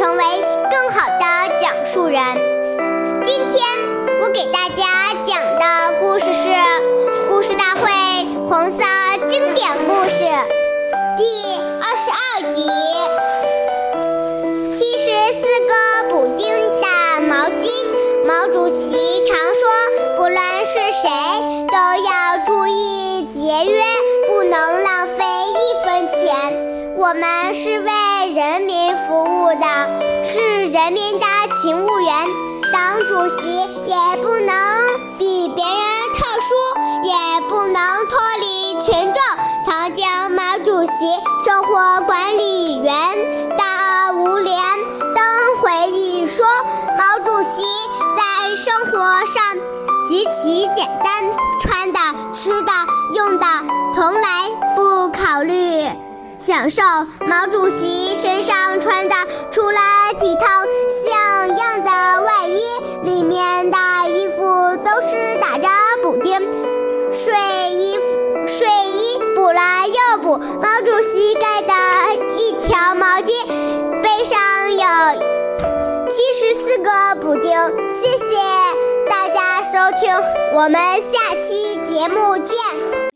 成为更好的讲述人。今天我给大家讲的故事是《故事大会》红色经典故事第二十二集：七十四个补丁的毛巾。毛主席常说，不论是谁，都要注意节约，不能浪费一分钱。我们是为人民的，是人民的勤务员。党主席也不能比别人特殊，也不能脱离群众。曾经毛主席生活管理员的吴连登回忆说，毛主席在生活上极其简单，穿的、吃的、用的，从来不考虑享受。毛主席身上补丁。谢谢大家收听，我们下期节目见。